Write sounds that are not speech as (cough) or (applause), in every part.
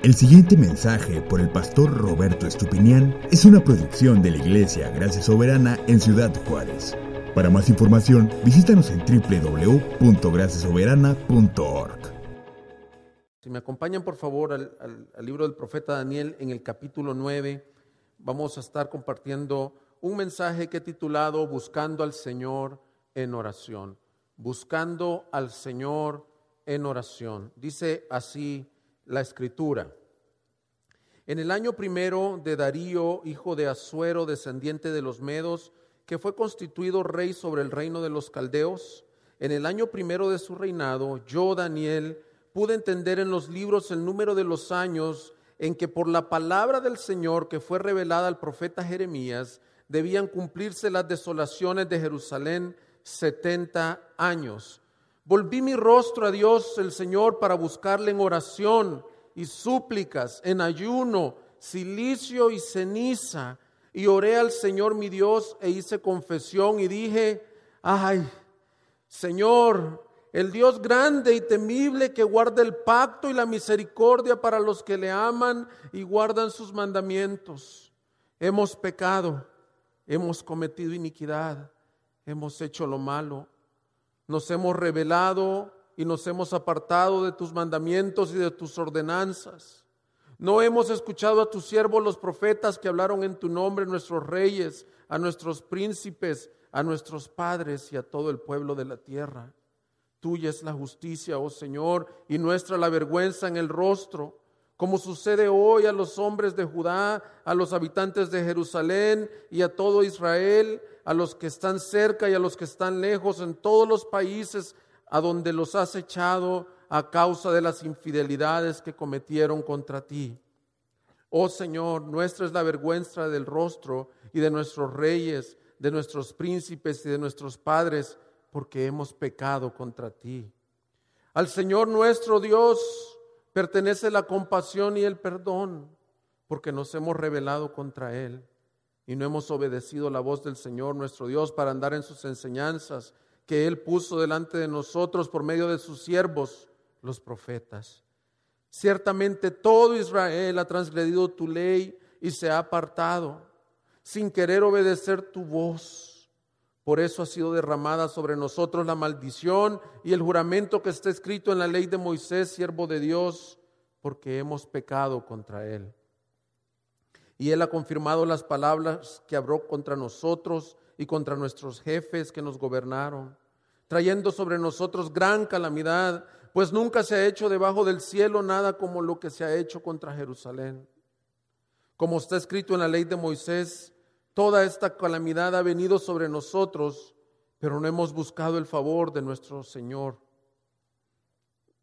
El siguiente mensaje por el pastor Roberto Estupinián es una producción de la Iglesia Gracia Soberana en Ciudad Juárez. Para más información, visítanos en www.graciasoberana.org. Si me acompañan por favor al, libro del profeta Daniel en el capítulo 9, vamos a estar compartiendo un mensaje que he titulado Buscando al Señor en oración. Buscando al Señor en oración. Dice así la escritura. En el año primero de Darío, hijo de Asuero, descendiente de los Medos, que fue constituido rey sobre el reino de los caldeos, en el año primero de su reinado, yo, Daniel, pude entender en los libros el número de los años en que por la palabra del Señor que fue revelada al profeta Jeremías, debían cumplirse las desolaciones de Jerusalén setenta años Volví mi rostro a Dios el Señor para buscarle en oración y súplicas, en ayuno, silicio y ceniza. Y oré al Señor mi Dios e hice confesión y dije, ay, Señor, el Dios grande y temible que guarda el pacto y la misericordia para los que le aman y guardan sus mandamientos. Hemos pecado, hemos cometido iniquidad, hemos hecho lo malo nos hemos rebelado y nos hemos apartado de tus mandamientos y de tus ordenanzas. No hemos escuchado a tus siervos los profetas que hablaron en tu nombre, nuestros reyes, a nuestros príncipes, a nuestros padres y a todo el pueblo de la tierra. Tuya es la justicia, oh Señor, y nuestra la vergüenza en el rostro, como sucede hoy a los hombres de Judá, a los habitantes de Jerusalén y a todo Israel, a los que están cerca y a los que están lejos, en todos los países a donde los has echado a causa de las infidelidades que cometieron contra ti. Oh Señor, nuestra es la vergüenza del rostro y de nuestros reyes, de nuestros príncipes y de nuestros padres, porque hemos pecado contra ti. Al Señor nuestro Dios pertenece la compasión y el perdón, porque nos hemos rebelado contra Él y no hemos obedecido la voz del Señor nuestro Dios para andar en sus enseñanzas que Él puso delante de nosotros por medio de sus siervos, los profetas. Ciertamente todo Israel ha transgredido tu ley y se ha apartado sin querer obedecer tu voz. Por eso ha sido derramada sobre nosotros la maldición y el juramento que está escrito en la ley de Moisés, siervo de Dios, porque hemos pecado contra Él y Él ha confirmado las palabras que habló contra nosotros y contra nuestros jefes que nos gobernaron, trayendo sobre nosotros gran calamidad, pues nunca se ha hecho debajo del cielo nada como lo que se ha hecho contra Jerusalén. Como está escrito en la ley de Moisés, toda esta calamidad ha venido sobre nosotros, pero no hemos buscado el favor de nuestro Señor,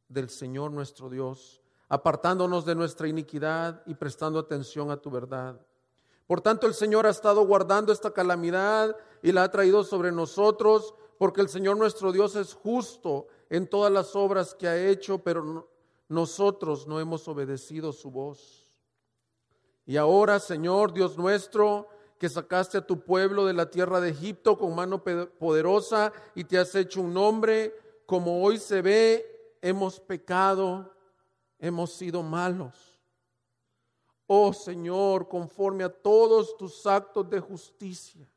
del Señor nuestro Dios apartándonos de nuestra iniquidad y prestando atención a tu verdad. Por tanto, el Señor ha estado guardando esta calamidad y la ha traído sobre nosotros, porque el Señor nuestro Dios es justo en todas las obras que ha hecho, pero nosotros no hemos obedecido su voz. Y ahora, Señor Dios nuestro, que sacaste a tu pueblo de la tierra de Egipto con mano poderosa y te has hecho un nombre, como hoy se ve, hemos pecado hemos sido malos. Oh Señor, conforme a todos tus actos de justicia,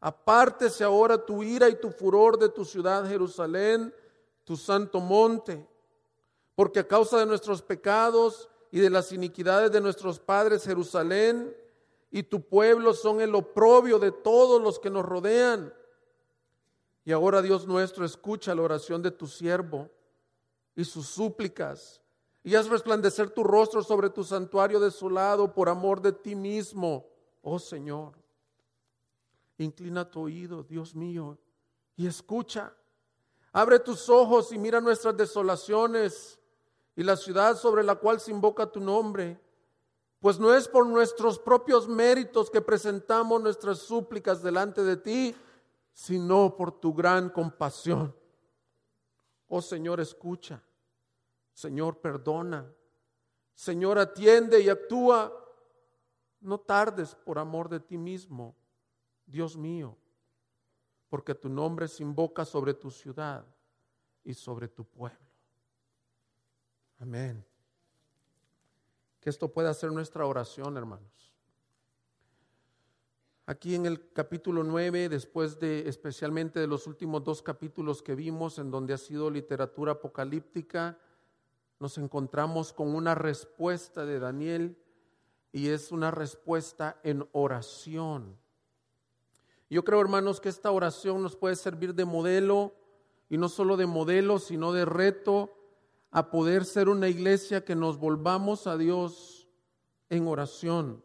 apártese ahora tu ira y tu furor de tu ciudad Jerusalén, tu santo monte, porque a causa de nuestros pecados y de las iniquidades de nuestros padres Jerusalén y tu pueblo son el oprobio de todos los que nos rodean. Y ahora Dios nuestro, escucha la oración de tu siervo y sus súplicas y haz resplandecer tu rostro sobre tu santuario desolado por amor de ti mismo, oh Señor. Inclina tu oído, Dios mío, y escucha. Abre tus ojos y mira nuestras desolaciones y la ciudad sobre la cual se invoca tu nombre. Pues no es por nuestros propios méritos que presentamos nuestras súplicas delante de ti, sino por tu gran compasión. Oh Señor, escucha. Señor, perdona. Señor, atiende y actúa. No tardes por amor de ti mismo, Dios mío, porque tu nombre se invoca sobre tu ciudad y sobre tu pueblo. Amén. Que esto pueda ser nuestra oración, hermanos. Aquí en el capítulo 9, después de especialmente de los últimos dos capítulos que vimos, en donde ha sido literatura apocalíptica, nos encontramos con una respuesta de Daniel y es una respuesta en oración. Yo creo, hermanos, que esta oración nos puede servir de modelo y no solo de modelo, sino de reto a poder ser una iglesia que nos volvamos a Dios en oración.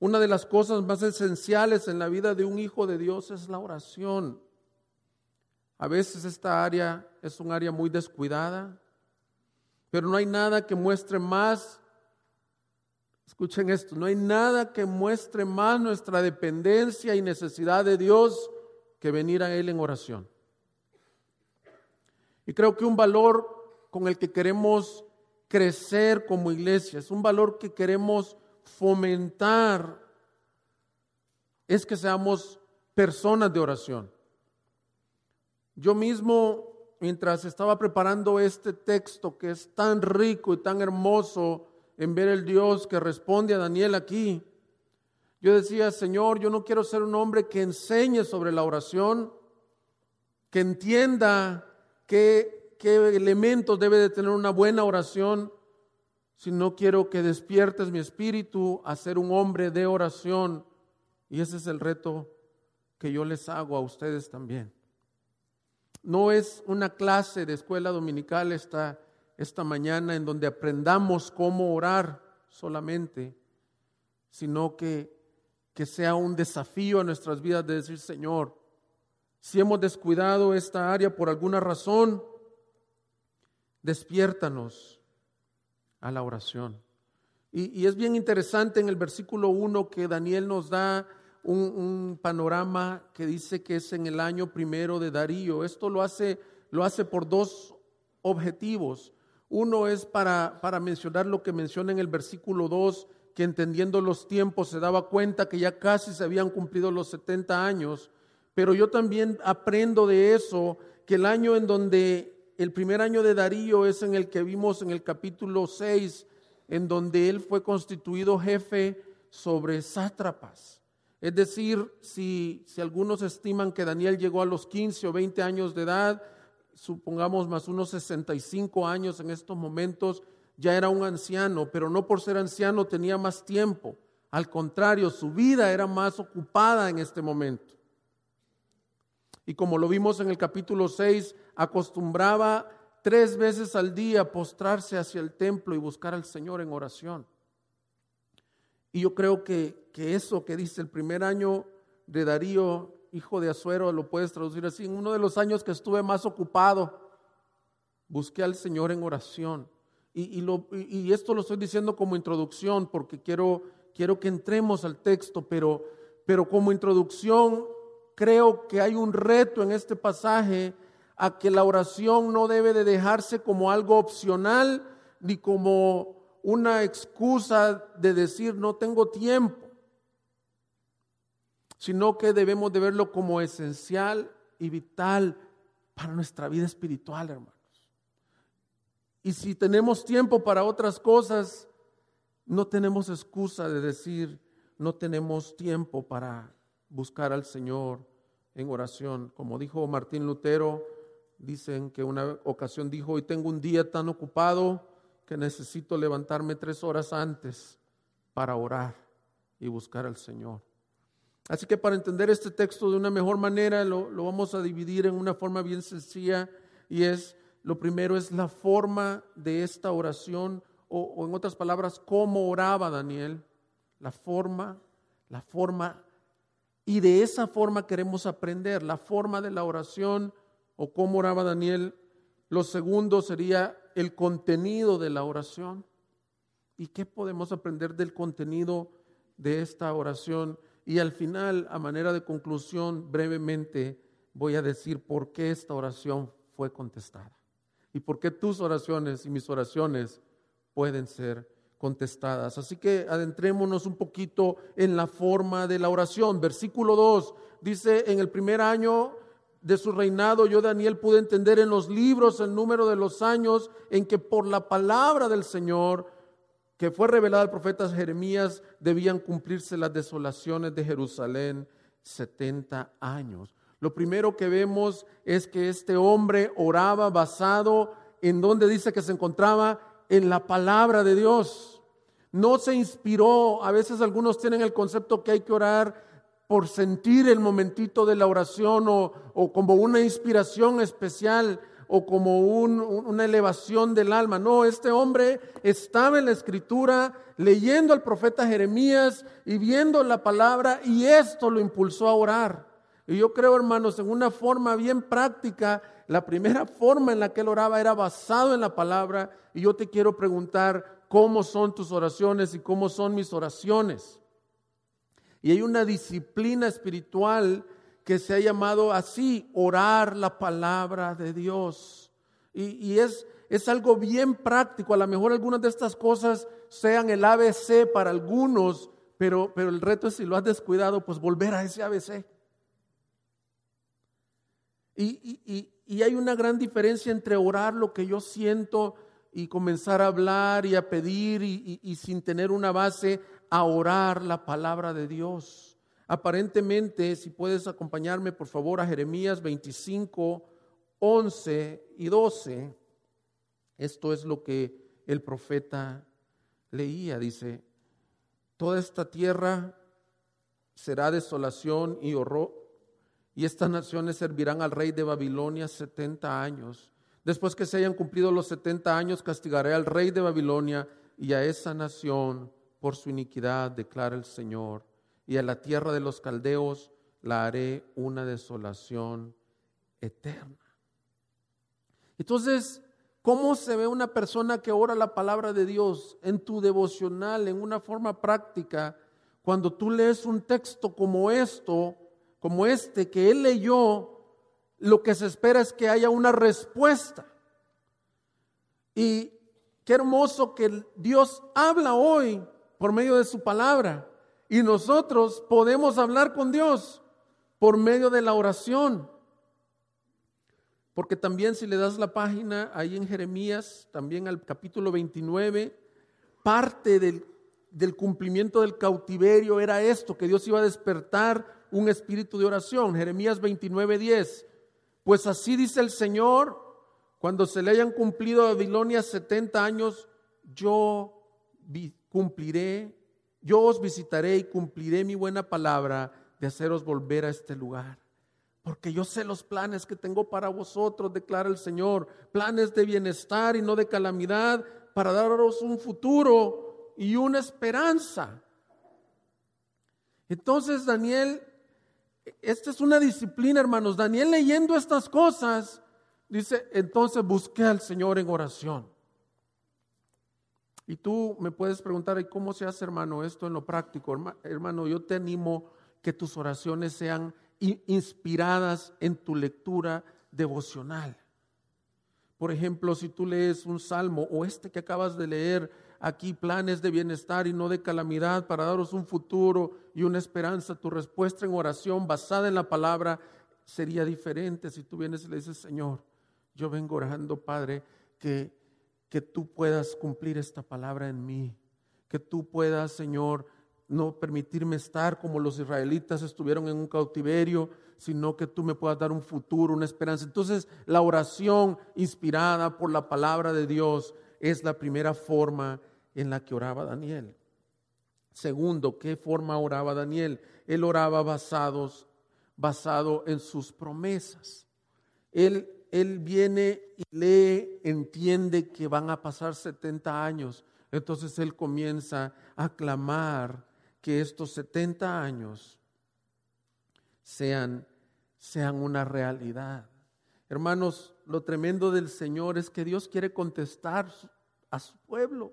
Una de las cosas más esenciales en la vida de un hijo de Dios es la oración. A veces esta área es un área muy descuidada, pero no hay nada que muestre más, escuchen esto, no hay nada que muestre más nuestra dependencia y necesidad de Dios que venir a Él en oración. Y creo que un valor con el que queremos crecer como iglesia, es un valor que queremos fomentar, es que seamos personas de oración. Yo mismo, mientras estaba preparando este texto que es tan rico y tan hermoso en ver el Dios que responde a Daniel aquí, yo decía, Señor, yo no quiero ser un hombre que enseñe sobre la oración, que entienda que qué elementos debe de tener una buena oración, si no quiero que despiertes mi espíritu a ser un hombre de oración. Y ese es el reto que yo les hago a ustedes también. No es una clase de escuela dominical esta, esta mañana en donde aprendamos cómo orar solamente, sino que, que sea un desafío a nuestras vidas de decir, Señor, si hemos descuidado esta área por alguna razón, despiértanos a la oración. Y, es bien interesante en el versículo 1 que Daniel nos da un, un, panorama que dice que es en el año primero de Darío. Esto lo hace, lo hace por dos objetivos. Uno es para, para mencionar lo que menciona en el versículo 2, que entendiendo los tiempos se daba cuenta que ya casi se habían cumplido los 70 años. Pero yo también aprendo de eso que el año en donde el primer año de Darío es en el que vimos en el capítulo 6, en donde él fue constituido jefe sobre sátrapas. Es decir, si, si algunos estiman que Daniel llegó a los 15 o 20 años de edad, supongamos más unos 65 años en estos momentos, ya era un anciano, pero no por ser anciano tenía más tiempo. Al contrario, su vida era más ocupada en este momento. Y como lo vimos en el capítulo 6, acostumbraba tres veces al día postrarse hacia el templo y buscar al Señor en oración. Y yo creo que, que eso que dice el primer año de Darío, hijo de Azuero, lo puedes traducir así, en uno de los años que estuve más ocupado, busqué al Señor en oración. Y, y, esto lo estoy diciendo como introducción porque quiero, quiero que entremos al texto, pero, pero como introducción creo que hay un reto en este pasaje a que la oración no debe de dejarse como algo opcional ni como una excusa de decir no tengo tiempo, sino que debemos de verlo como esencial y vital para nuestra vida espiritual, hermanos. Y si tenemos tiempo para otras cosas, no tenemos excusa de decir no tenemos tiempo para buscar al Señor en oración. Como dijo Martín Lutero, dicen que una ocasión dijo, hoy tengo un día tan ocupado que necesito levantarme tres horas antes para orar y buscar al Señor. Así que para entender este texto de una mejor manera lo, vamos a dividir en una forma bien sencilla y es, lo primero es la forma de esta oración o, o en otras palabras, cómo oraba Daniel, la forma, la forma y de esa forma queremos aprender, la forma de la oración o cómo oraba Daniel. Lo segundo sería el contenido de la oración. ¿Y qué podemos aprender del contenido de esta oración? Y al final, a manera de conclusión, brevemente voy a decir por qué esta oración fue contestada y por qué tus oraciones y mis oraciones pueden ser contestadas. Así que adentrémonos un poquito en la forma de la oración. Versículo 2 dice, en el primer año de su reinado, yo Daniel pude entender en los libros el número de los años en que por la palabra del Señor que fue revelada al profeta Jeremías, debían cumplirse las desolaciones de Jerusalén 70 años. Lo primero que vemos es que este hombre oraba basado en donde dice que se encontraba en la palabra de Dios. No se inspiró, a veces algunos tienen el concepto que hay que orar por sentir el momentito de la oración o, o como una inspiración especial o como una elevación del alma. No, este hombre estaba en la escritura leyendo al profeta Jeremías y viendo la palabra y esto lo impulsó a orar. Y yo creo, hermanos, en una forma bien práctica, la primera forma en la que él oraba era basado en la palabra. Y yo te quiero preguntar, ¿cómo son tus oraciones y cómo son mis oraciones? Y hay una disciplina espiritual que se ha llamado así, orar la palabra de Dios. Y, es, es algo bien práctico. A lo mejor algunas de estas cosas sean el ABC para algunos, pero, pero el reto es si lo has descuidado, pues volver a ese ABC. Y, y, y, hay una gran diferencia entre orar lo que yo siento y comenzar a hablar y a pedir y sin tener una base, a orar la palabra de Dios. Aparentemente, si puedes acompañarme por favor a Jeremías 25, 11 y 12, esto es lo que el profeta leía, dice, toda esta tierra será desolación y horror, y estas naciones servirán al rey de Babilonia 70 años. Después que se hayan cumplido los 70 años, castigaré al rey de Babilonia y a esa nación por su iniquidad, declara el Señor y a la tierra de los caldeos la haré una desolación eterna. Entonces, ¿cómo se ve una persona que ora la palabra de Dios en tu devocional, en una forma práctica, cuando tú lees un texto como esto, como este que él leyó, lo que se espera es que haya una respuesta. Y qué hermoso que Dios habla hoy por medio de su palabra. Y nosotros podemos hablar con Dios por medio de la oración. Porque también si le das la página ahí en Jeremías, también al capítulo 29, parte del, del, cumplimiento del cautiverio era esto, que Dios iba a despertar un espíritu de oración. Jeremías 29, 10. Pues así dice el Señor, cuando se le hayan cumplido a Babilonia 70 años, yo cumpliré yo os visitaré y cumpliré mi buena palabra de haceros volver a este lugar. Porque yo sé los planes que tengo para vosotros, declara el Señor, planes de bienestar y no de calamidad, para daros un futuro y una esperanza. Entonces Daniel, esta es una disciplina, hermanos. Daniel leyendo estas cosas, dice, entonces busqué al Señor en oración. Y tú me puedes preguntar, cómo se hace, hermano, esto en lo práctico? Hermano, yo te animo que tus oraciones sean inspiradas en tu lectura devocional. Por ejemplo, si tú lees un salmo o este que acabas de leer, aquí planes de bienestar y no de calamidad para daros un futuro y una esperanza, tu respuesta en oración basada en la palabra sería diferente si tú vienes y le dices, Señor, yo vengo orando, Padre, que que tú puedas cumplir esta palabra en mí, que tú puedas, Señor, no permitirme estar como los israelitas estuvieron en un cautiverio, sino que tú me puedas dar un futuro, una esperanza. Entonces, la oración inspirada por la palabra de Dios es la primera forma en la que oraba Daniel. Segundo, ¿qué forma oraba Daniel? Él oraba basados, basado en sus promesas. Él él viene y lee, entiende que van a pasar 70 años. Entonces él comienza a clamar que estos 70 años sean, sean una realidad. Hermanos, lo tremendo del Señor es que Dios quiere contestar a su pueblo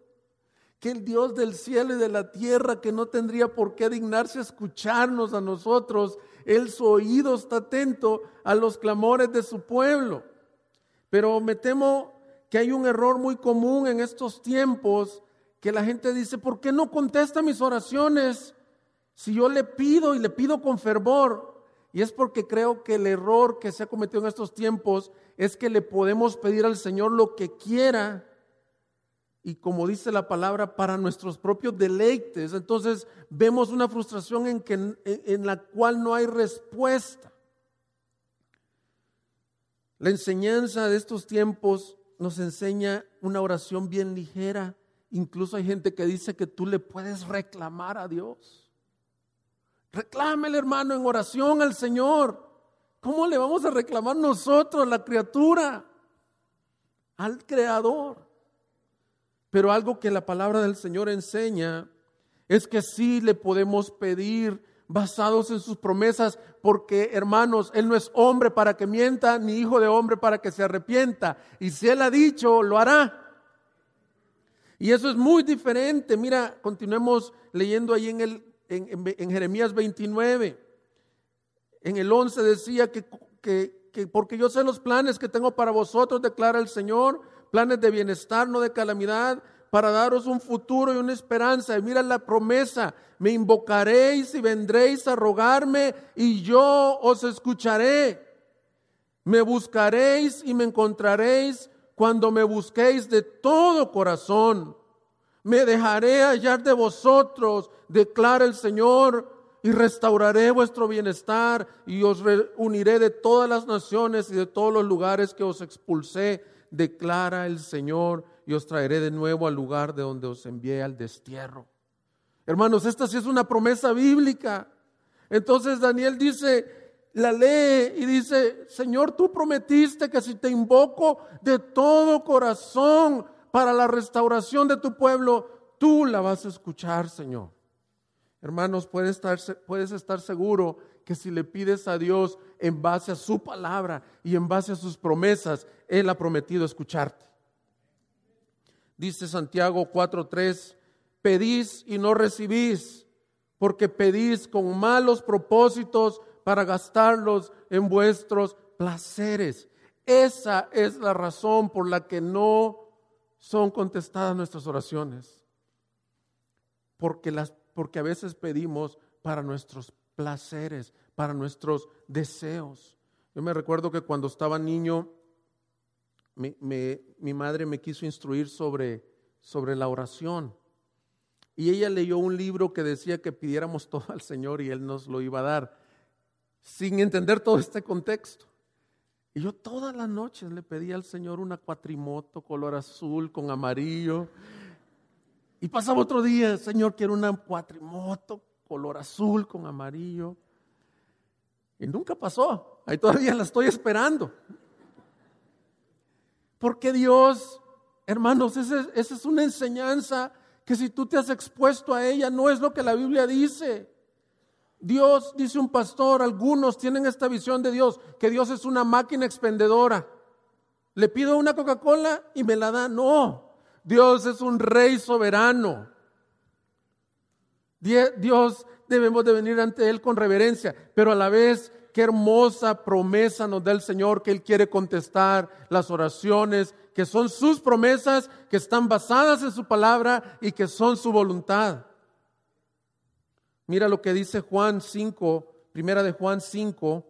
que el Dios del cielo y de la tierra, que no tendría por qué dignarse escucharnos a nosotros, Él su oído está atento a los clamores de su pueblo. Pero me temo que hay un error muy común en estos tiempos, que la gente dice, ¿por qué no contesta mis oraciones si yo le pido y le pido con fervor? Y es porque creo que el error que se ha cometido en estos tiempos es que le podemos pedir al Señor lo que quiera, y como dice la palabra, para nuestros propios deleites. Entonces vemos una frustración en, que, en la cual no hay respuesta. La enseñanza de estos tiempos nos enseña una oración bien ligera. Incluso hay gente que dice que tú le puedes reclamar a Dios. Reclámele, hermano, en oración al Señor. ¿Cómo le vamos a reclamar nosotros, la criatura, al Creador? Pero algo que la palabra del Señor enseña es que sí le podemos pedir basados en sus promesas, porque hermanos, Él no es hombre para que mienta, ni hijo de hombre para que se arrepienta. Y si Él ha dicho, lo hará. Y eso es muy diferente. Mira, continuemos leyendo ahí en, el, en, Jeremías 29. En el 11 decía que, que, que porque yo sé los planes que tengo para vosotros, declara el Señor, planes de bienestar, no de calamidad, para daros un futuro y una esperanza. Y mira la promesa, me invocaréis y vendréis a rogarme y yo os escucharé. Me buscaréis y me encontraréis cuando me busquéis de todo corazón. Me dejaré hallar de vosotros, declara el Señor, y restauraré vuestro bienestar y os reuniré de todas las naciones y de todos los lugares que os expulsé, declara el Señor y os traeré de nuevo al lugar de donde os envié al destierro. Hermanos, esta sí es una promesa bíblica. Entonces Daniel dice, la lee y dice, Señor, tú prometiste que si te invoco de todo corazón para la restauración de tu pueblo, tú la vas a escuchar, Señor. Hermanos, puedes estar, puedes estar seguro que si le pides a Dios en base a su palabra y en base a sus promesas, Él ha prometido escucharte dice Santiago 4:3, pedís y no recibís, porque pedís con malos propósitos para gastarlos en vuestros placeres. Esa es la razón por la que no son contestadas nuestras oraciones. Porque, las, porque a veces pedimos para nuestros placeres, para nuestros deseos. Yo me recuerdo que cuando estaba niño, mi madre me quiso instruir sobre, sobre la oración. Y ella leyó un libro que decía que pidiéramos todo al Señor y Él nos lo iba a dar, sin entender todo este contexto. Y yo todas las noches le pedía al Señor una cuatrimoto color azul con amarillo. Y pasaba otro día, Señor, quiero una cuatrimoto color azul con amarillo. Y nunca pasó. Ahí todavía la estoy esperando. Porque Dios, hermanos, esa, es una enseñanza que si tú te has expuesto a ella, no es lo que la Biblia dice. Dios, dice un pastor, algunos tienen esta visión de Dios, que Dios es una máquina expendedora. Le pido una Coca-Cola y me la da. No, Dios es un rey soberano. Dios debemos de venir ante Él con reverencia, pero a la vez qué hermosa promesa nos da el Señor que Él quiere contestar las oraciones, que son sus promesas, que están basadas en su palabra y que son su voluntad. Mira lo que dice Juan 5, primera de Juan 5,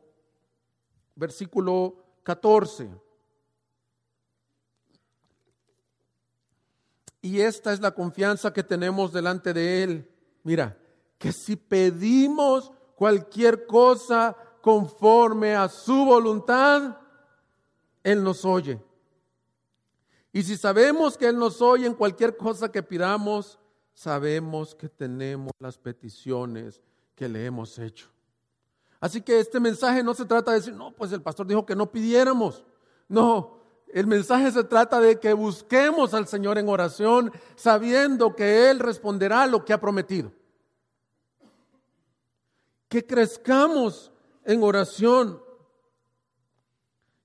versículo 14. Y esta es la confianza que tenemos delante de Él. Mira, que si pedimos cualquier cosa conforme a su voluntad, Él nos oye. Y si sabemos que Él nos oye en cualquier cosa que pidamos, sabemos que tenemos las peticiones que le hemos hecho. Así que este mensaje no se trata de decir, no, pues el pastor dijo que no pidiéramos. No, el mensaje se trata de que busquemos al Señor en oración, sabiendo que Él responderá lo que ha prometido. Que crezcamos en oración.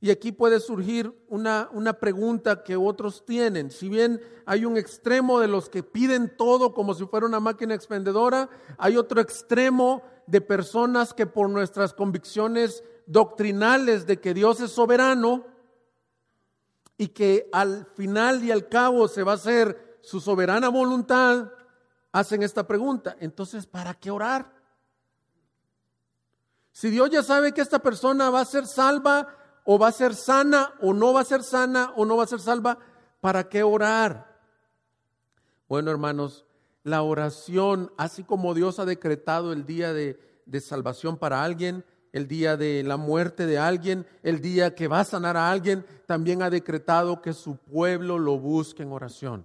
Y aquí puede surgir una, una, pregunta que otros tienen. Si bien hay un extremo de los que piden todo como si fuera una máquina expendedora, hay otro extremo de personas que por nuestras convicciones doctrinales de que Dios es soberano y que al final y al cabo se va a hacer su soberana voluntad, hacen esta pregunta. Entonces, ¿para qué orar? Si Dios ya sabe que esta persona va a ser salva o va a ser sana o no va a ser sana o no va a ser salva, ¿para qué orar? Bueno, hermanos, la oración, así como Dios ha decretado el día de, de salvación para alguien, el día de la muerte de alguien, el día que va a sanar a alguien, también ha decretado que su pueblo lo busque en oración.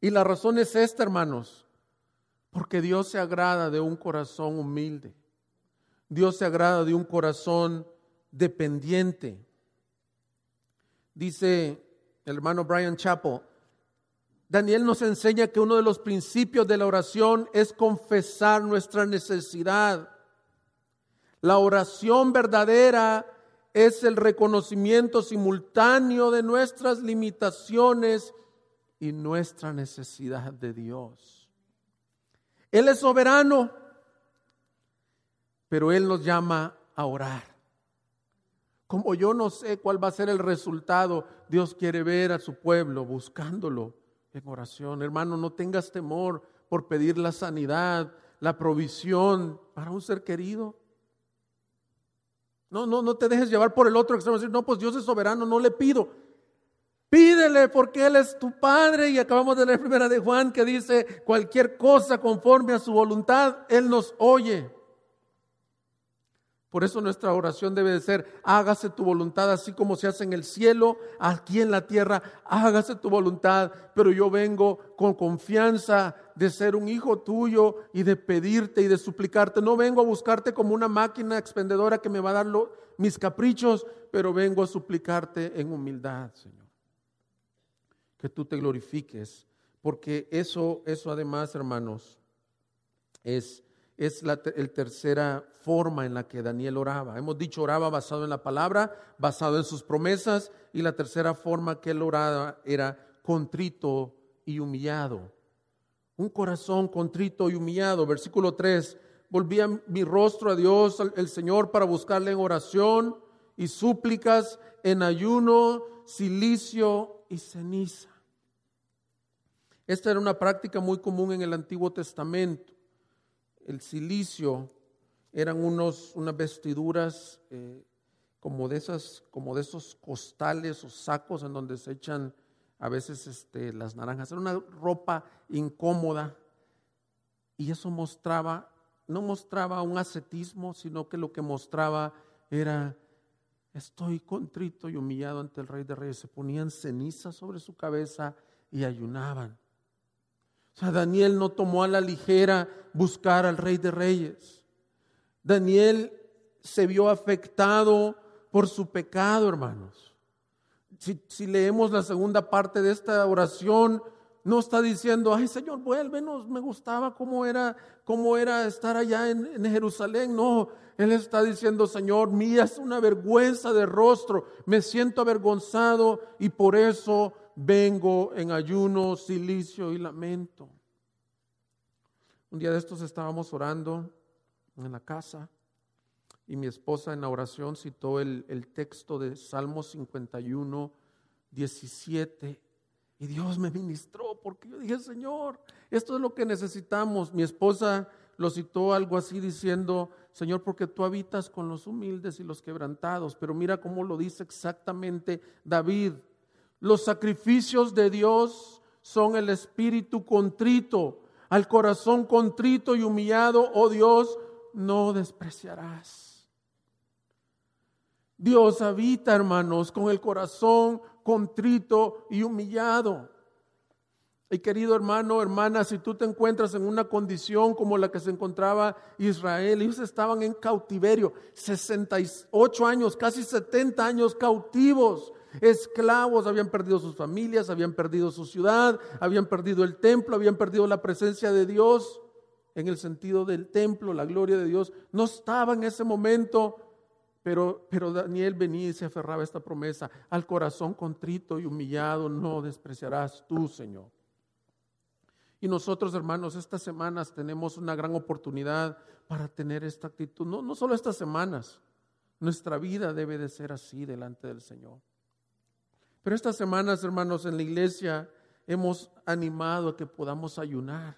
Y la razón es esta, hermanos, porque Dios se agrada de un corazón humilde. Dios se agrada de un corazón dependiente. Dice el hermano Brian Chapo, Daniel nos enseña que uno de los principios de la oración es confesar nuestra necesidad. La oración verdadera es el reconocimiento simultáneo de nuestras limitaciones y nuestra necesidad de Dios. Él es soberano, pero Él nos llama a orar. Como yo no sé cuál va a ser el resultado, Dios quiere ver a su pueblo buscándolo en oración. Hermano, no tengas temor por pedir la sanidad, la provisión para un ser querido. No, no, no te dejes llevar por el otro extremo. No, pues Dios es soberano, no le pido. Pídele porque Él es tu Padre. Y acabamos de leer primera de Juan que dice, cualquier cosa conforme a su voluntad, Él nos oye. Por eso nuestra oración debe de ser, hágase tu voluntad así como se hace en el cielo, aquí en la tierra, hágase tu voluntad. Pero yo vengo con confianza de ser un hijo tuyo y de pedirte y de suplicarte. No vengo a buscarte como una máquina expendedora que me va a dar mis caprichos, pero vengo a suplicarte en humildad, Señor. Que tú te glorifiques, porque eso, eso además, hermanos, es es la tercera forma en la que Daniel oraba. Hemos dicho oraba basado en la palabra, basado en sus promesas, y la tercera forma que él oraba era contrito y humillado. Un corazón contrito y humillado. Versículo 3, volvía mi rostro a Dios, el Señor, para buscarle en oración y súplicas, en ayuno, silicio y ceniza. Esta era una práctica muy común en el Antiguo Testamento el silicio eran unos, unas vestiduras eh, como, de esas, como de esos costales o sacos en donde se echan a veces este, las naranjas. Era una ropa incómoda y eso mostraba, no mostraba un ascetismo, sino que lo que mostraba era, estoy contrito y humillado ante el Rey de Reyes. Se ponían cenizas sobre su cabeza y ayunaban. Daniel no tomó a la ligera buscar al rey de reyes. Daniel se vio afectado por su pecado, hermanos. Si, leemos la segunda parte de esta oración, no está diciendo, ay Señor, vuélvenos, me gustaba cómo era, cómo era estar allá en, en, Jerusalén. No, Él está diciendo, Señor, mía es una vergüenza de rostro, me siento avergonzado y por eso vengo en ayuno, silicio y lamento. Un día de estos estábamos orando en la casa y mi esposa en la oración citó el, texto de Salmo 51, 17. Y Dios me ministró porque yo dije, Señor, esto es lo que necesitamos. Mi esposa lo citó algo así diciendo, Señor, porque tú habitas con los humildes y los quebrantados. Pero mira cómo lo dice exactamente David. Los sacrificios de Dios son el espíritu contrito. Al corazón contrito y humillado, oh Dios, no despreciarás. Dios habita, hermanos, con el corazón contrito y humillado. Y querido hermano, hermana, si tú te encuentras en una condición como la que se encontraba Israel, ellos estaban en cautiverio, 68 años, casi 70 años cautivos, esclavos, habían perdido sus familias, habían perdido su ciudad, habían perdido el templo, habían perdido la presencia de Dios en el sentido del templo, la gloria de Dios. No estaba en ese momento, pero, pero Daniel venía y se aferraba a esta promesa. Al corazón contrito y humillado no despreciarás tú, Señor. Y nosotros, hermanos, estas semanas tenemos una gran oportunidad para tener esta actitud. No, no solo estas semanas, nuestra vida debe de ser así delante del Señor. Pero estas semanas, hermanos, en la iglesia hemos animado a que podamos ayunar.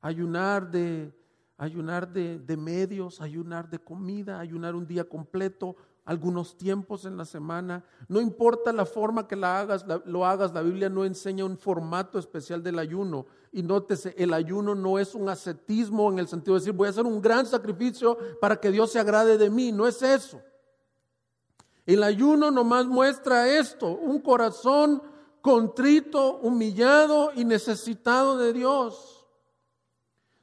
Ayunar de, ayunar de, de medios, ayunar de comida, ayunar un día completo algunos tiempos en la semana. No importa la forma que la hagas, lo hagas, la Biblia no enseña un formato especial del ayuno. Y nótese, el ayuno no es un ascetismo en el sentido de decir, voy a hacer un gran sacrificio para que Dios se agrade de mí. No es eso. El ayuno nomás muestra esto, un corazón contrito, humillado y necesitado de Dios.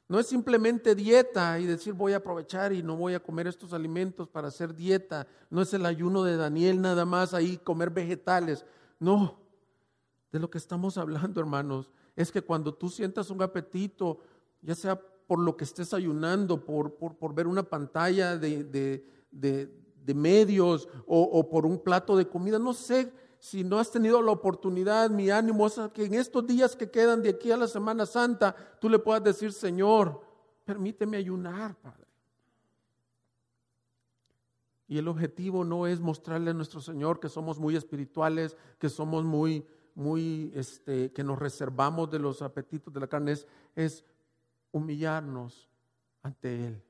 No es simplemente dieta y decir voy a aprovechar y no voy a comer estos alimentos para hacer dieta. No es el ayuno de Daniel nada más ahí comer vegetales. No, de lo que estamos hablando hermanos es que cuando tú sientas un apetito, ya sea por lo que estés ayunando, por, por, ver una pantalla de, medios o, por un plato de comida, no sé si no has tenido la oportunidad, mi ánimo es que en estos días que quedan de aquí a la Semana Santa, tú le puedas decir, Señor, permíteme ayunar, Padre. Y el objetivo no es mostrarle a nuestro Señor que somos muy espirituales, que somos muy, muy, este, que nos reservamos de los apetitos de la carne, es humillarnos ante Él.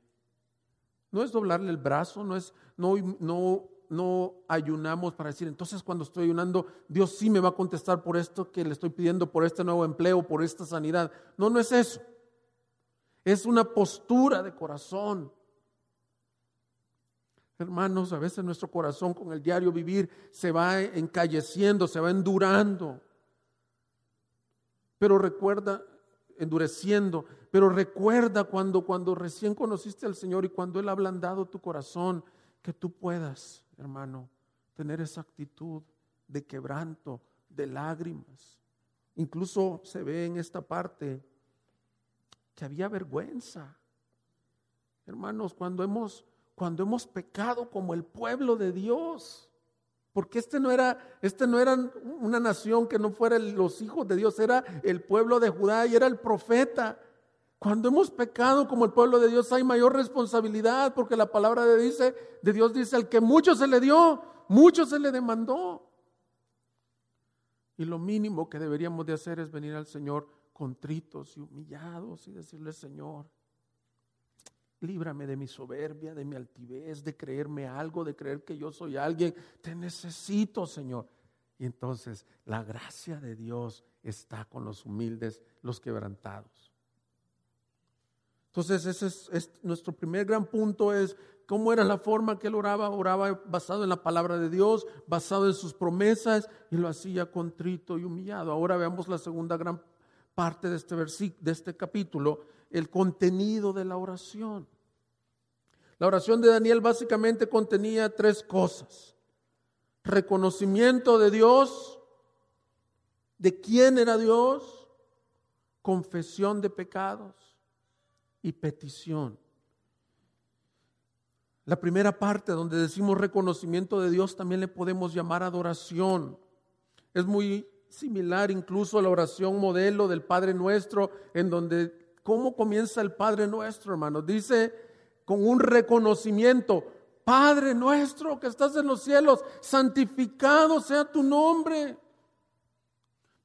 No es doblarle el brazo, no es no, no no ayunamos para decir, entonces cuando estoy ayunando, Dios sí me va a contestar por esto que le estoy pidiendo, por este nuevo empleo, por esta sanidad. No, no es eso. Es una postura de corazón. Hermanos, a veces nuestro corazón con el diario vivir se va encalleciendo, se va endurando. Pero recuerda, endureciendo, pero recuerda cuando, cuando recién conociste al Señor y cuando Él ha ablandado tu corazón, que tú puedas hermano, tener esa actitud de quebranto, de lágrimas. Incluso se ve en esta parte que había vergüenza. Hermanos, cuando hemos cuando hemos pecado como el pueblo de Dios, porque este no era este no era una nación que no fuera los hijos de Dios, era el pueblo de Judá y era el profeta. Cuando hemos pecado como el pueblo de Dios hay mayor responsabilidad porque la palabra de, dice, de Dios dice, al que mucho se le dio, mucho se le demandó. Y lo mínimo que deberíamos de hacer es venir al Señor contritos y humillados y decirle, Señor, líbrame de mi soberbia, de mi altivez, de creerme algo, de creer que yo soy alguien. Te necesito, Señor. Y entonces la gracia de Dios está con los humildes, los quebrantados. Entonces, ese es, nuestro primer gran punto es cómo era la forma que él oraba. Oraba basado en la palabra de Dios, basado en sus promesas y lo hacía contrito y humillado. Ahora veamos la segunda gran parte de este versículo, de este capítulo, el contenido de la oración. La oración de Daniel básicamente contenía tres cosas. Reconocimiento de Dios, de quién era Dios, confesión de pecados y petición. La primera parte donde decimos reconocimiento de Dios también le podemos llamar adoración. Es muy similar incluso a la oración modelo del Padre Nuestro, en donde, ¿cómo comienza el Padre Nuestro, hermano? Dice con un reconocimiento, Padre Nuestro que estás en los cielos, santificado sea tu nombre.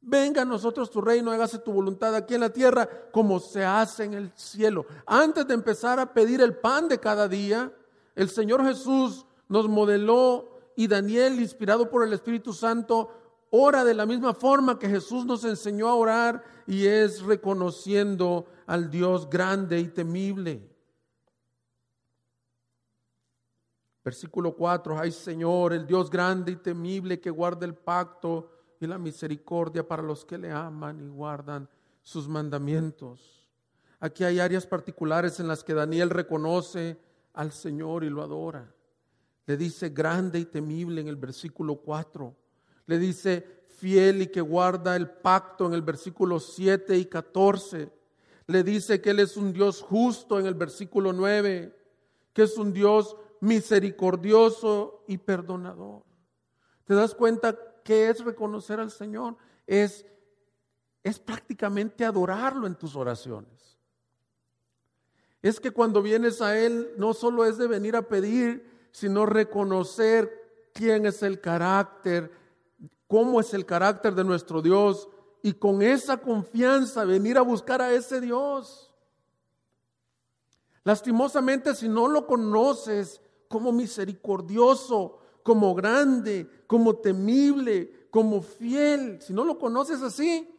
Venga a nosotros tu reino, hágase tu voluntad aquí en la tierra como se hace en el cielo. Antes de empezar a pedir el pan de cada día, el Señor Jesús nos modeló y Daniel, inspirado por el Espíritu Santo, ora de la misma forma que Jesús nos enseñó a orar y es reconociendo al Dios grande y temible. Versículo 4, ay Señor, el Dios grande y temible que guarda el pacto y la misericordia para los que le aman y guardan sus mandamientos. Aquí hay áreas particulares en las que Daniel reconoce al Señor y lo adora. Le dice grande y temible en el versículo 4. Le dice fiel y que guarda el pacto en el versículo 7 y 14. Le dice que Él es un Dios justo en el versículo 9, que es un Dios misericordioso y perdonador. ¿Te das cuenta ¿Qué es reconocer al Señor? Es, es prácticamente adorarlo en tus oraciones. Es que cuando vienes a Él no solo es de venir a pedir, sino reconocer quién es el carácter, cómo es el carácter de nuestro Dios y con esa confianza venir a buscar a ese Dios. Lastimosamente, si no lo conoces como misericordioso, como grande, como temible, como fiel. Si no lo conoces así,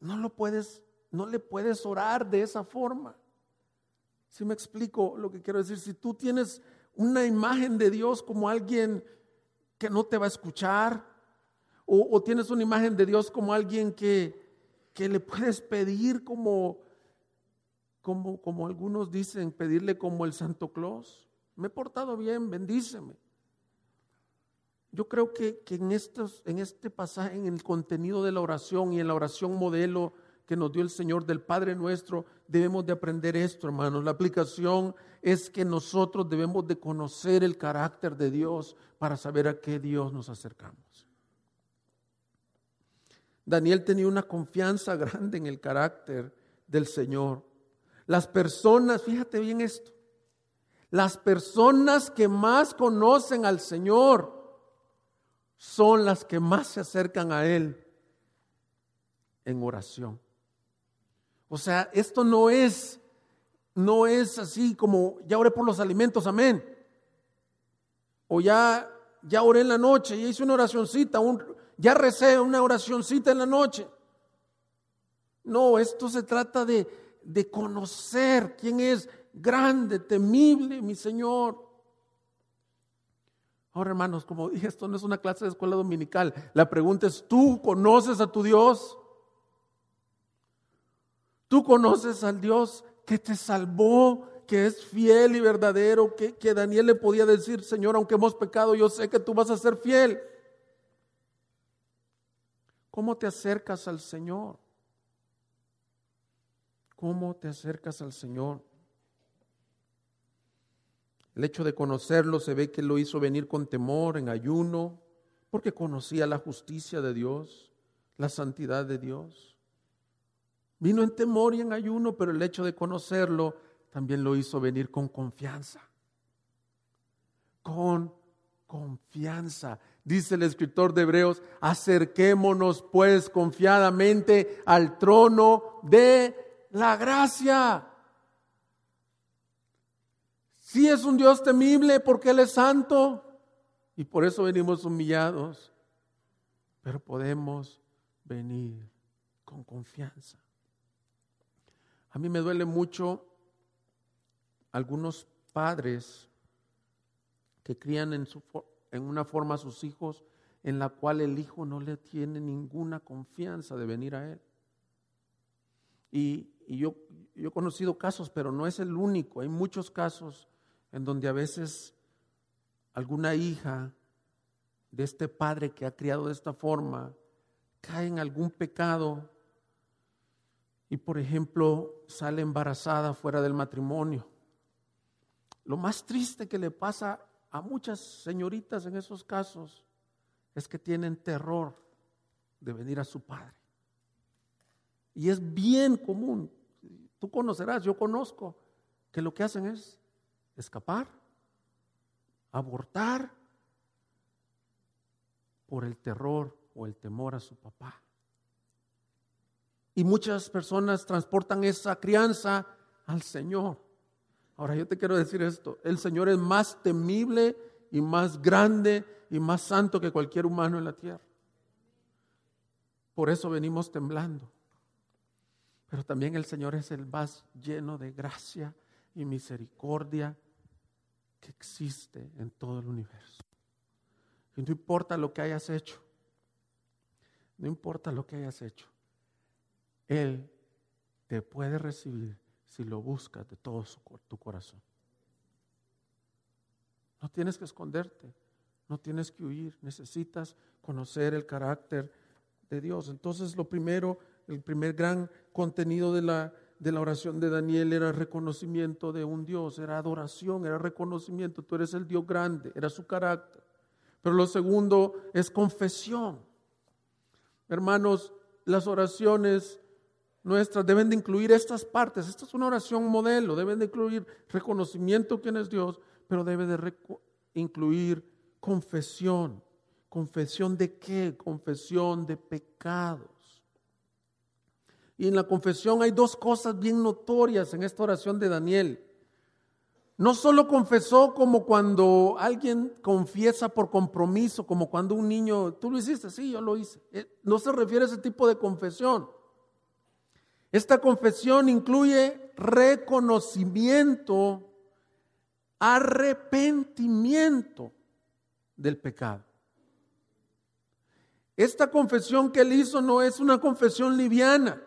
no lo puedes, no le puedes orar de esa forma. Si me explico lo que quiero decir, si tú tienes una imagen de Dios como alguien que no te va a escuchar, o, tienes una imagen de Dios como alguien que, que le puedes pedir como, como, algunos dicen, pedirle como el Santo Claus. Me he portado bien, bendíceme. Yo creo que, que en, estos, en este pasaje, en el contenido de la oración y en la oración modelo que nos dio el Señor del Padre nuestro, debemos de aprender esto, hermanos. La aplicación es que nosotros debemos de conocer el carácter de Dios para saber a qué Dios nos acercamos. Daniel tenía una confianza (laughs) grande en el carácter del Señor. Las personas, fíjate bien esto, las personas que más conocen al Señor son las que más se acercan a Él en oración. O sea, esto no es, no es así como ya oré por los alimentos, amén. O ya, ya oré en la noche, ya hice una oracioncita, ya recé una oracioncita en la noche. No, esto se trata de, de conocer quién es grande, temible, mi Señor. Ahora, hermanos, como dije, esto no es una clase de escuela dominical. La pregunta es, ¿tú conoces a tu Dios? ¿Tú conoces al Dios que te salvó, que es fiel y verdadero, que, que Daniel le podía decir, Señor, aunque hemos pecado, yo sé que tú vas a ser fiel? ¿Cómo te acercas al Señor? ¿Cómo te acercas al Señor? El hecho de conocerlo se ve que lo hizo venir con temor, en ayuno, porque conocía la justicia de Dios, la santidad de Dios. Vino en temor y en ayuno, pero el hecho de conocerlo también lo hizo venir con confianza. Con confianza. Dice el escritor de Hebreos, acerquémonos pues confiadamente al trono de la gracia. Si es un Dios temible porque Él es santo y por eso venimos humillados, pero podemos venir con confianza. A mí me duele mucho algunos padres que crían en, su, en una forma a sus hijos en la cual el hijo no le tiene ninguna confianza de venir a él. Y, yo, yo he conocido casos, pero no es el único. Hay muchos casos en donde a veces alguna hija de este padre que ha criado de esta forma cae en algún pecado y, por ejemplo, sale embarazada fuera del matrimonio. Lo más triste que le pasa a muchas señoritas en esos casos es que tienen terror de venir a su padre. Y es bien común, tú conocerás, yo conozco, que lo que hacen es escapar, abortar por el terror o el temor a su papá. Y muchas personas transportan esa crianza al Señor. Ahora yo te quiero decir esto, el Señor es más temible y más grande y más santo que cualquier humano en la tierra. Por eso venimos temblando. Pero también el Señor es el más lleno de gracia y misericordia que existe en todo el universo. Y no importa lo que hayas hecho, no importa lo que hayas hecho, él te puede recibir si lo buscas de todo tu corazón. No tienes que esconderte, no tienes que huir, necesitas conocer el carácter de Dios. Entonces lo primero, el primer gran contenido de la, de la oración de Daniel era reconocimiento de un Dios, era adoración, era reconocimiento, tú eres el Dios grande, era su carácter. Pero lo segundo es confesión. Hermanos, las oraciones nuestras deben de incluir estas partes. Esta es una oración modelo, deben de incluir reconocimiento quién es Dios, pero debe de incluir confesión. ¿Confesión de qué? Confesión de pecados. Y en la confesión hay dos cosas bien notorias en esta oración de Daniel. No solo confesó como cuando alguien confiesa por compromiso, como cuando un niño, tú lo hiciste, sí, yo lo hice. Eh, no se refiere a ese tipo de confesión. Esta confesión incluye reconocimiento, arrepentimiento del pecado. Esta confesión que él hizo no es una confesión liviana,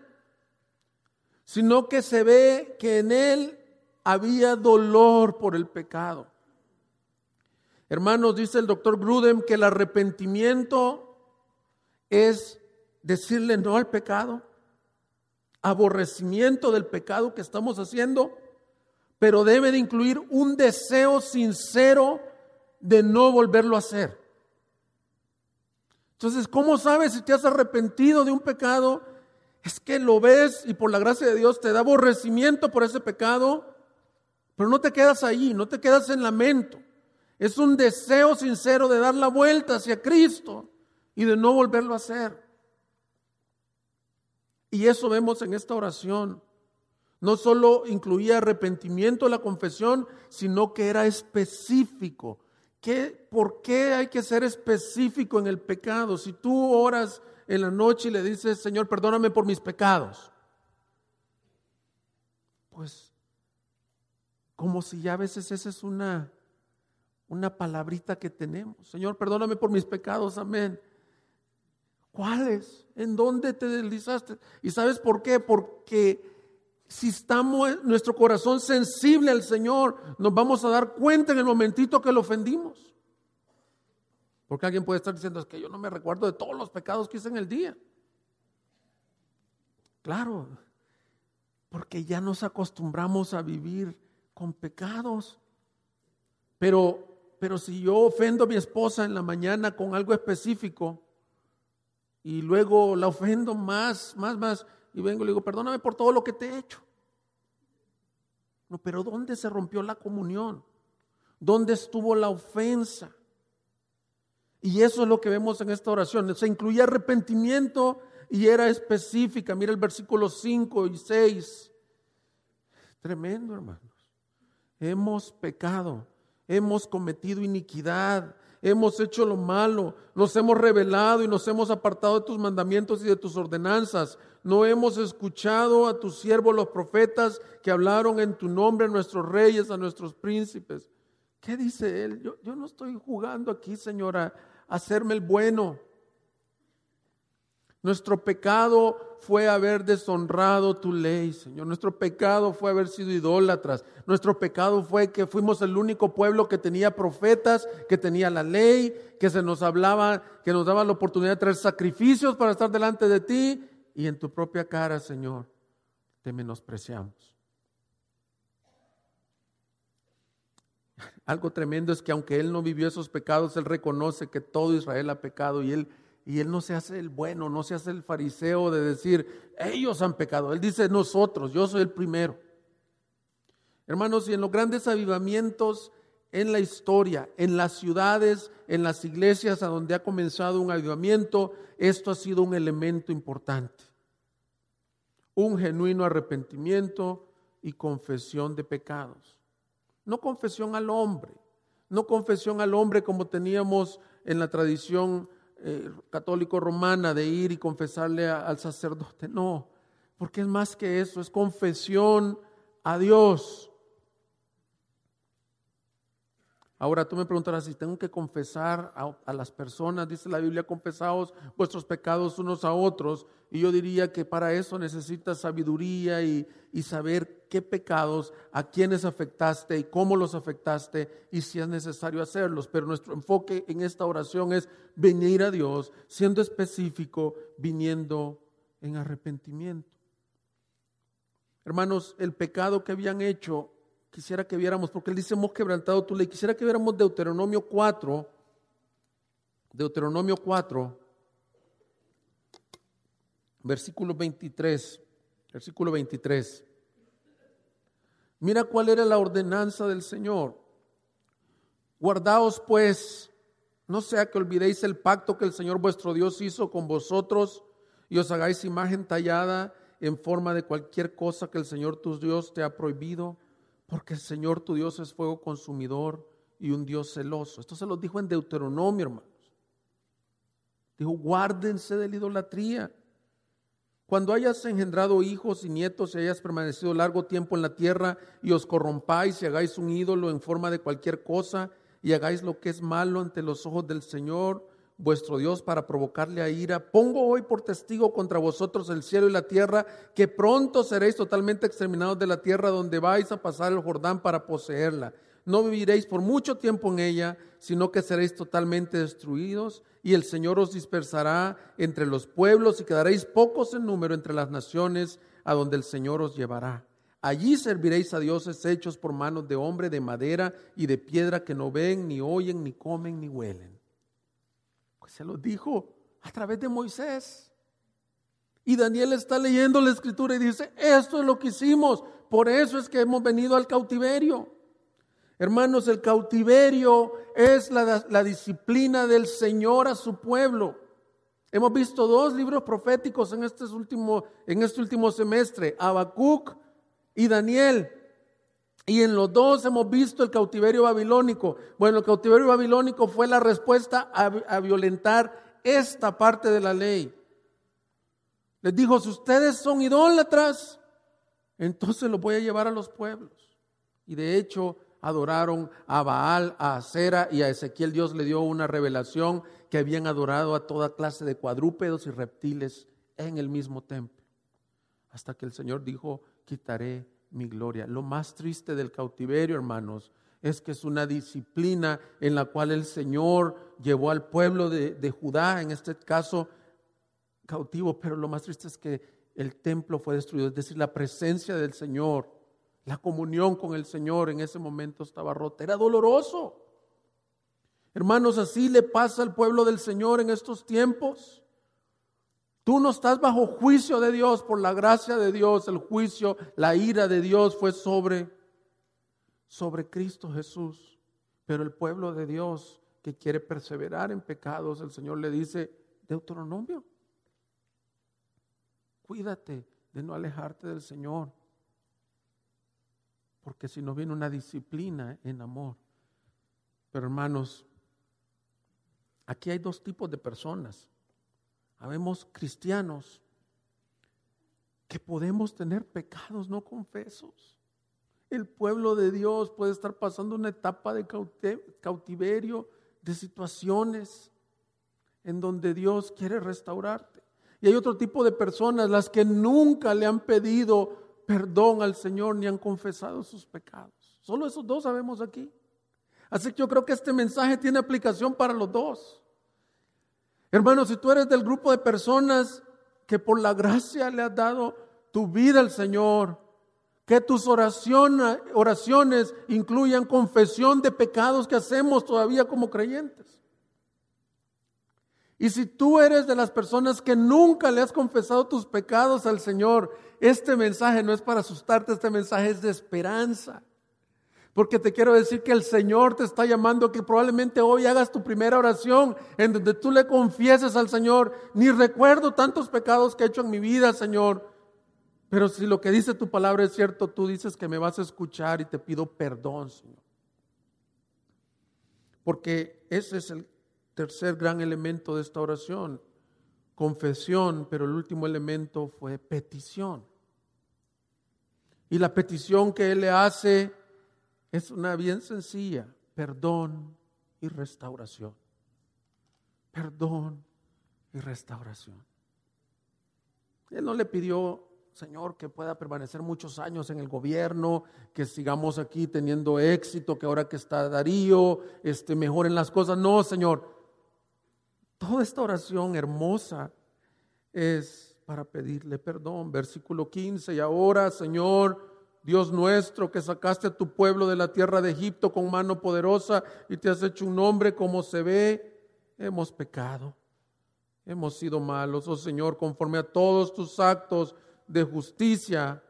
sino que se ve que en él había dolor por el pecado. Hermanos, dice el doctor Grudem que el arrepentimiento es decirle no al pecado, aborrecimiento del pecado que estamos haciendo, pero debe de incluir un deseo sincero de no volverlo a hacer. Entonces, ¿cómo sabes si te has arrepentido de un pecado? Es que lo ves y por la gracia de Dios te da aborrecimiento por ese pecado pero no te quedas ahí, no te quedas en lamento. Es un deseo sincero de dar la vuelta hacia Cristo y de no volverlo a hacer. Y eso vemos en esta oración. No solo incluía arrepentimiento la confesión, sino que era específico. ¿Qué, ¿Por qué hay que ser específico en el pecado? Si tú oras en la noche y le dices, Señor, perdóname por mis pecados, pues como si ya a veces esa es una, una palabrita que tenemos. Señor, perdóname por mis pecados, amén. ¿Cuáles? ¿En dónde te deslizaste? ¿Y sabes por qué? Porque si estamos nuestro corazón sensible al Señor, nos vamos a dar cuenta en el momentito que lo ofendimos. Porque alguien puede estar diciendo, es que yo no me recuerdo de todos los pecados que hice en el día. Claro, porque ya nos acostumbramos a vivir con pecados. Pero, pero si yo ofendo a mi esposa en la mañana con algo específico y luego la ofendo más, más, más, y vengo y le digo, perdóname por todo lo que te he hecho. No, pero ¿dónde se rompió la comunión? ¿Dónde estuvo la ofensa? Y eso es lo que vemos en esta oración. Se incluía arrepentimiento y era específica. Mira el versículo 5 y 6. Tremendo, hermano hemos pecado, hemos cometido iniquidad, hemos hecho lo malo, nos hemos rebelado y nos hemos apartado de tus mandamientos y de tus ordenanzas. No hemos escuchado a tus siervos los profetas que hablaron en tu nombre a nuestros reyes, a nuestros príncipes. ¿Qué dice él? Yo, yo no estoy jugando aquí, señora, hacerme el bueno. Nuestro pecado fue haber deshonrado tu ley, Señor. Nuestro pecado fue haber sido idólatras. Nuestro pecado fue que fuimos el único pueblo que tenía profetas, que tenía la ley, que se nos hablaba, que nos daba la oportunidad de traer sacrificios para estar delante de ti. Y en tu propia cara, Señor, te menospreciamos. Algo tremendo es que aunque Él no vivió esos pecados, Él reconoce que todo Israel ha pecado y Él y él no se hace el bueno, no se hace el fariseo de decir, ellos han pecado. Él dice, nosotros, yo soy el primero. Hermanos, y en los grandes avivamientos en la historia, en las ciudades, en las iglesias a donde ha comenzado un avivamiento, esto ha sido un elemento importante. Un genuino arrepentimiento y confesión de pecados. No confesión al hombre, no confesión al hombre como teníamos en la tradición eh, católico romana de ir y confesarle al sacerdote. No, porque es más que eso, es confesión a Dios. Ahora tú me preguntarás si tengo que confesar a, las personas, dice la Biblia, confesaos vuestros pecados unos a otros. Y yo diría que para eso necesitas sabiduría y, y saber qué pecados, a quiénes afectaste y cómo los afectaste y si es necesario hacerlos. Pero nuestro enfoque en esta oración es venir a Dios siendo específico, viniendo en arrepentimiento. Hermanos, el pecado que habían hecho quisiera que viéramos, porque él dice, hemos quebrantado tu ley, quisiera que viéramos Deuteronomio 4, Deuteronomio 4, versículo 23, versículo 23. Mira cuál era la ordenanza del Señor. Guardaos pues, no sea que olvidéis el pacto que el Señor vuestro Dios hizo con vosotros y os hagáis imagen tallada en forma de cualquier cosa que el Señor tu Dios te ha prohibido porque el Señor tu Dios es fuego consumidor y un Dios celoso. Esto se lo dijo en Deuteronomio, hermanos. Dijo, guárdense de la idolatría. Cuando hayas engendrado hijos y nietos y hayas permanecido largo tiempo en la tierra y os corrompáis y hagáis un ídolo en forma de cualquier cosa y hagáis lo que es malo ante los ojos del Señor, vuestro Dios, para provocarle a ira, pongo hoy por testigo contra vosotros el cielo y la tierra, que pronto seréis totalmente exterminados de la tierra donde vais a pasar el Jordán para poseerla. No viviréis por mucho tiempo en ella, sino que seréis totalmente destruidos y el Señor os dispersará entre los pueblos y quedaréis pocos en número entre las naciones a donde el Señor os llevará. Allí serviréis a dioses hechos por manos de hombre, de madera y de piedra que no ven, ni oyen, ni comen, ni huelen. Se lo dijo a través de Moisés. Y Daniel está leyendo la escritura y dice, esto es lo que hicimos, por eso es que hemos venido al cautiverio. Hermanos, el cautiverio es la, disciplina del Señor a su pueblo. Hemos visto dos libros proféticos en este último, en este último semestre, Habacuc y Daniel. Y en los dos hemos visto el cautiverio babilónico. Bueno, el cautiverio babilónico fue la respuesta a, violentar esta parte de la ley. Les dijo, si ustedes son idólatras, entonces los voy a llevar a los pueblos. Y de hecho, adoraron a Baal, a Acera y a Ezequiel Dios le dio una revelación que habían adorado a toda clase de cuadrúpedos y reptiles en el mismo templo. Hasta que el Señor dijo, quitaré mi gloria. Lo más triste del cautiverio, hermanos, es que es una disciplina en la cual el Señor llevó al pueblo de, de Judá, en este caso cautivo, pero lo más triste es que el templo fue destruido, es decir, la presencia del Señor la comunión con el Señor en ese momento estaba rota. Era doloroso. Hermanos, así le pasa al pueblo del Señor en estos tiempos. Tú no estás bajo juicio de Dios por la gracia de Dios. El juicio, la ira de Dios fue sobre sobre Cristo Jesús. Pero el pueblo de Dios que quiere perseverar en pecados, el Señor le dice, Deuteronomio, cuídate de no alejarte del Señor porque si no viene una disciplina en amor. Pero hermanos, aquí hay dos tipos de personas. Habemos cristianos que podemos tener pecados no confesos. El pueblo de Dios puede estar pasando una etapa de cautiverio, de situaciones en donde Dios quiere restaurarte. Y hay otro tipo de personas, las que nunca le han pedido perdón al Señor ni han confesado sus pecados. Solo esos dos sabemos aquí. Así que yo creo que este mensaje tiene aplicación para los dos. Hermanos, si tú eres del grupo de personas que por la gracia le has dado tu vida al Señor, que tus oraciones incluyan confesión de pecados que hacemos todavía como creyentes. Y si tú eres de las personas que nunca le has confesado tus pecados al Señor, este mensaje no es para asustarte, este mensaje es de esperanza. Porque te quiero decir que el Señor te está llamando que probablemente hoy hagas tu primera oración en donde tú le confieses al Señor, ni recuerdo tantos pecados que he hecho en mi vida, Señor. Pero si lo que dice tu palabra es cierto, tú dices que me vas a escuchar y te pido perdón, Señor. Porque ese es el, tercer gran elemento de esta oración, confesión, pero el último elemento fue petición. Y la petición que él le hace es una bien sencilla, perdón y restauración. Perdón y restauración. Él no le pidió, Señor, que pueda permanecer muchos años en el gobierno, que sigamos aquí teniendo éxito, que ahora que está Darío, este, mejoren las cosas. No, Señor, Toda esta oración hermosa es para pedirle perdón. Versículo 15, y ahora, Señor, Dios nuestro, que sacaste a tu pueblo de la tierra de Egipto con mano poderosa y te has hecho un nombre como se ve, hemos pecado, hemos sido malos, oh Señor, conforme a todos tus actos de justicia,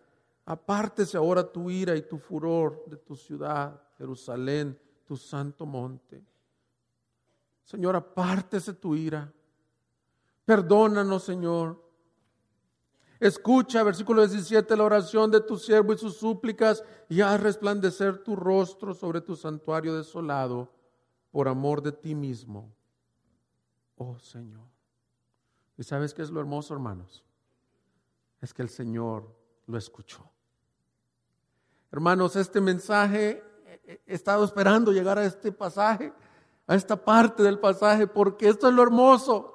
apártese ahora tu ira y tu furor de tu ciudad, Jerusalén, tu santo monte. Señor, apártese tu ira. Perdónanos, Señor. Escucha, versículo 17, la oración de tu siervo y sus súplicas y haz resplandecer tu rostro sobre tu santuario desolado por amor de ti mismo, oh Señor. ¿Y sabes qué es lo hermoso, hermanos? Es que el Señor lo escuchó. Hermanos, este mensaje, he estado esperando llegar a este pasaje, a esta parte del pasaje, porque esto es lo hermoso.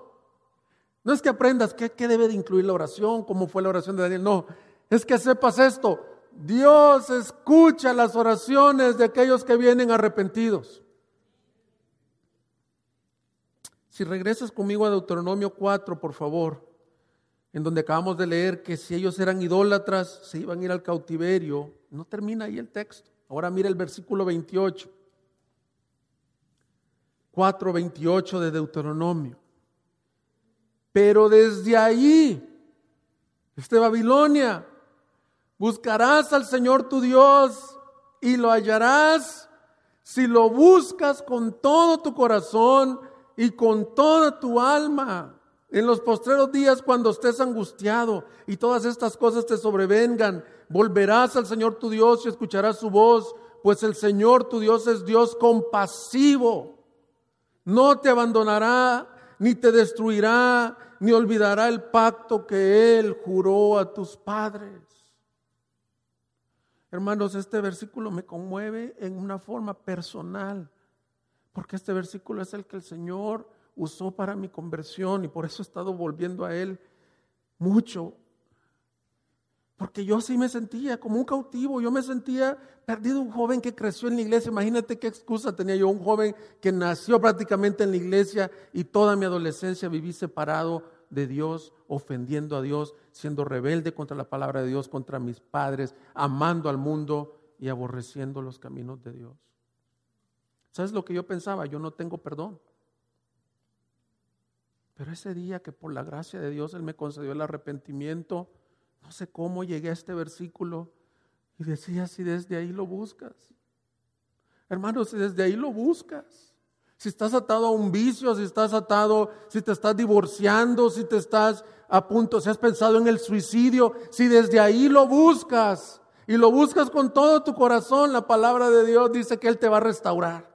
No es que aprendas qué, debe de incluir la oración, cómo fue la oración de Daniel, no, es que sepas esto. Dios escucha las oraciones de aquellos que vienen arrepentidos. Si regresas conmigo a Deuteronomio 4, por favor, en donde acabamos de leer que si ellos eran idólatras, se iban a ir al cautiverio. No termina ahí el texto. Ahora mira el versículo 28. 4.28 de Deuteronomio. Pero desde ahí, este Babilonia, buscarás al Señor tu Dios y lo hallarás si lo buscas con todo tu corazón y con toda tu alma. En los postreros días, cuando estés angustiado y todas estas cosas te sobrevengan, volverás al Señor tu Dios y escucharás su voz, pues el Señor tu Dios es Dios compasivo. No te abandonará ni te destruirá, ni olvidará el pacto que Él juró a tus padres. Hermanos, este versículo me conmueve en una forma personal, porque este versículo es el que el Señor usó para mi conversión y por eso he estado volviendo a Él mucho. Porque yo sí me sentía como un cautivo, yo me sentía perdido, un joven que creció en la iglesia. Imagínate qué excusa tenía yo, un joven que nació prácticamente en la iglesia y toda mi adolescencia viví separado de Dios, ofendiendo a Dios, siendo rebelde contra la palabra de Dios, contra mis padres, amando al mundo y aborreciendo los caminos de Dios. ¿Sabes lo que yo pensaba? Yo no tengo perdón. Pero ese día que por la gracia de Dios Él me concedió el arrepentimiento, no sé cómo llegué a este versículo y decía, si desde ahí lo buscas. Hermanos, si desde ahí lo buscas. Si estás atado a un vicio, si estás atado, si te estás divorciando, si te estás a punto, si has pensado en el suicidio, si desde ahí lo buscas y lo buscas con todo tu corazón, la palabra de Dios dice que Él te va a restaurar.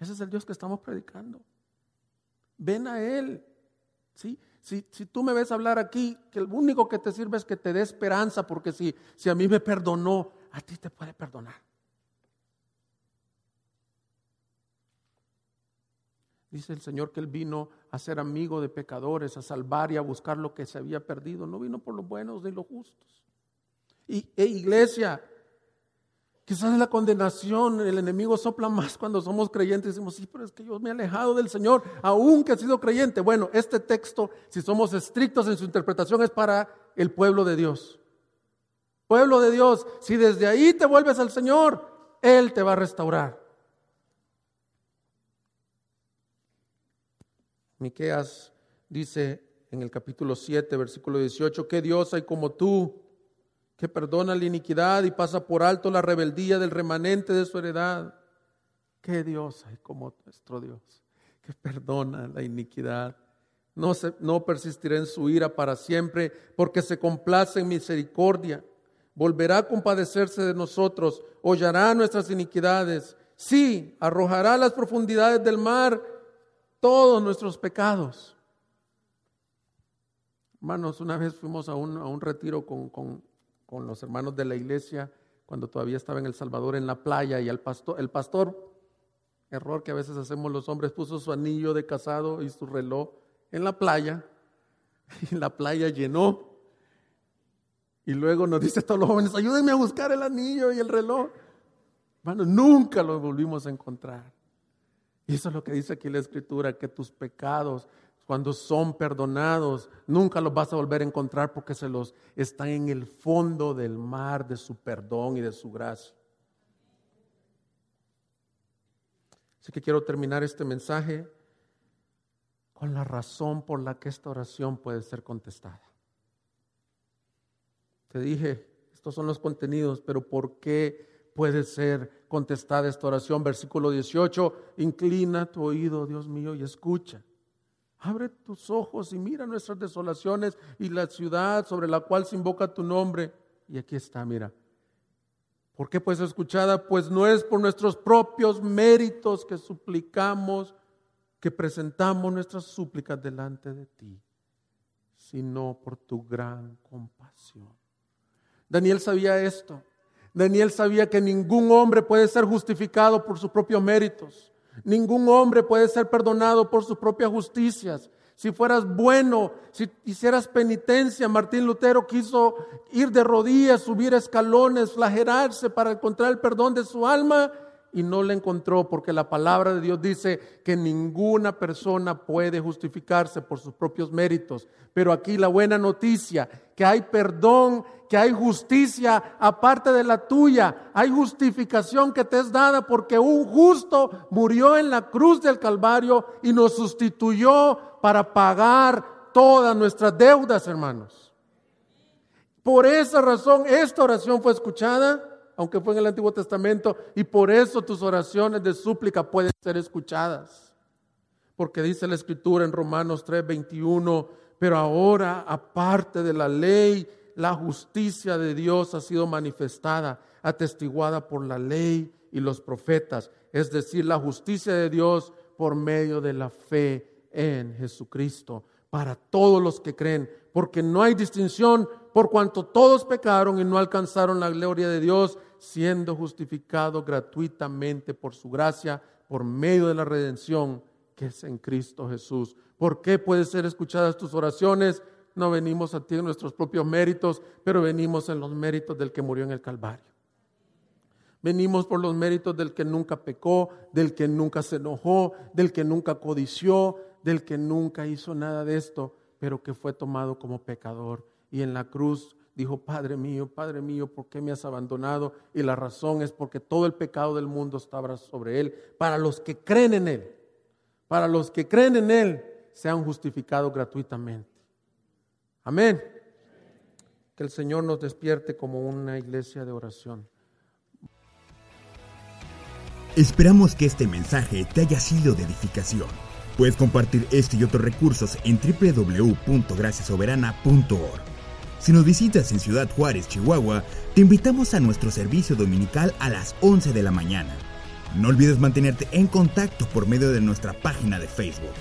Ese es el Dios que estamos predicando. Ven a Él. ¿sí? Si, si, tú me ves hablar aquí, que el único que te sirve es que te dé esperanza, porque si, si a mí me perdonó, a ti te puede perdonar. Dice el Señor que Él vino a ser amigo de pecadores, a salvar y a buscar lo que se había perdido. No vino por los buenos ni los justos. Y e iglesia, Quizás la condenación, el enemigo sopla más cuando somos creyentes. y Decimos, sí, pero es que yo me he alejado del Señor, aunque he sido creyente. Bueno, este texto, si somos estrictos en su interpretación, es para el pueblo de Dios. Pueblo de Dios, si desde ahí te vuelves al Señor, Él te va a restaurar. Miqueas dice en el capítulo 7, versículo 18, que Dios hay como tú que perdona la iniquidad y pasa por alto la rebeldía del remanente de su heredad. ¿Qué Dios hay como nuestro Dios? Que perdona la iniquidad. No, se, no persistirá en su ira para siempre, porque se complace en misericordia. Volverá a compadecerse de nosotros, hollará nuestras iniquidades. Sí, arrojará a las profundidades del mar todos nuestros pecados. Hermanos, una vez fuimos a un, a un retiro con, con con los hermanos de la iglesia cuando todavía estaba en El Salvador en la playa y el pastor, el pastor, error que a veces hacemos los hombres, puso su anillo de casado y su reloj en la playa (laughs) y la playa llenó. Y luego nos dice a todos los jóvenes, ayúdenme a buscar el anillo y el reloj. Bueno, nunca lo volvimos a encontrar. Y eso es lo que dice aquí la escritura, que tus pecados cuando son perdonados, nunca los vas a volver a encontrar porque se los están en el fondo del mar de su perdón y de su gracia. Así que quiero terminar este mensaje con la razón por la que esta oración puede ser contestada. Te dije, estos son los contenidos, pero ¿por qué puede ser contestada esta oración? Versículo 18, inclina tu oído, Dios mío, y escucha Abre tus ojos y mira nuestras desolaciones y la ciudad sobre la cual se invoca tu nombre. Y aquí está, mira. ¿Por qué pues escuchada? Pues no es por nuestros propios méritos que suplicamos, que presentamos nuestras súplicas delante de ti, sino por tu gran compasión. Daniel sabía esto. Daniel sabía que ningún hombre puede ser justificado por sus propios méritos. Ningún hombre puede ser perdonado por sus propias justicias. Si fueras bueno, si hicieras penitencia, Martín Lutero quiso ir de rodillas, subir escalones, flagelarse para encontrar el perdón de su alma y no le encontró porque la palabra de Dios dice que ninguna persona puede justificarse por sus propios méritos. Pero aquí la buena noticia, que hay perdón, que hay justicia aparte de la tuya, hay justificación que te es dada porque un justo murió en la cruz del Calvario y nos sustituyó para pagar todas nuestras deudas, hermanos. Por esa razón, esta oración fue escuchada aunque fue en el Antiguo Testamento, y por eso tus oraciones de súplica pueden ser escuchadas. Porque dice la Escritura en Romanos 3, 21, pero ahora, aparte de la ley, la justicia de Dios ha sido manifestada, atestiguada por la ley y los profetas, es decir, la justicia de Dios por medio de la fe en Jesucristo, para todos los que creen, porque no hay distinción por cuanto todos pecaron y no alcanzaron la gloria de Dios, siendo justificados gratuitamente por su gracia, por medio de la redención que es en Cristo Jesús. ¿Por qué pueden ser escuchadas tus oraciones? No venimos a ti en nuestros propios méritos, pero venimos en los méritos del que murió en el Calvario. Venimos por los méritos del que nunca pecó, del que nunca se enojó, del que nunca codició, del que nunca hizo nada de esto, pero que fue tomado como pecador y en la cruz dijo, Padre mío, Padre mío, ¿por qué me has abandonado? Y la razón es porque todo el pecado del mundo estaba sobre él, para los que creen en él, para los que creen en él, sean justificados gratuitamente. Amén. Que el Señor nos despierte como una iglesia de oración. Esperamos que este mensaje te haya sido de edificación. Puedes compartir este y otros recursos en www.graciasoberana.org. Si nos visitas en Ciudad Juárez, Chihuahua, te invitamos a nuestro servicio dominical a las 11 de la mañana. No olvides mantenerte en contacto por medio de nuestra página de Facebook.